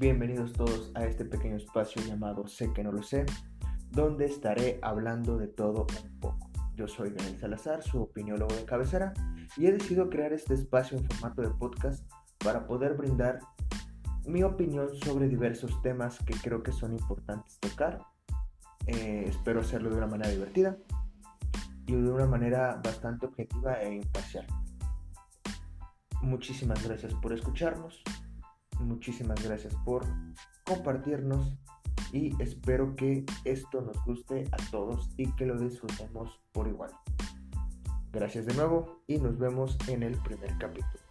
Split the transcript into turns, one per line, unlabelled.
Bienvenidos todos a este pequeño espacio llamado Sé que no lo sé, donde estaré hablando de todo un poco. Yo soy Daniel Salazar, su opiniólogo de cabecera, y he decidido crear este espacio en formato de podcast para poder brindar mi opinión sobre diversos temas que creo que son importantes tocar. Eh, espero hacerlo de una manera divertida y de una manera bastante objetiva e imparcial. Muchísimas gracias por escucharnos, muchísimas gracias por compartirnos y espero que esto nos guste a todos y que lo disfrutemos por igual. Gracias de nuevo y nos vemos en el primer capítulo.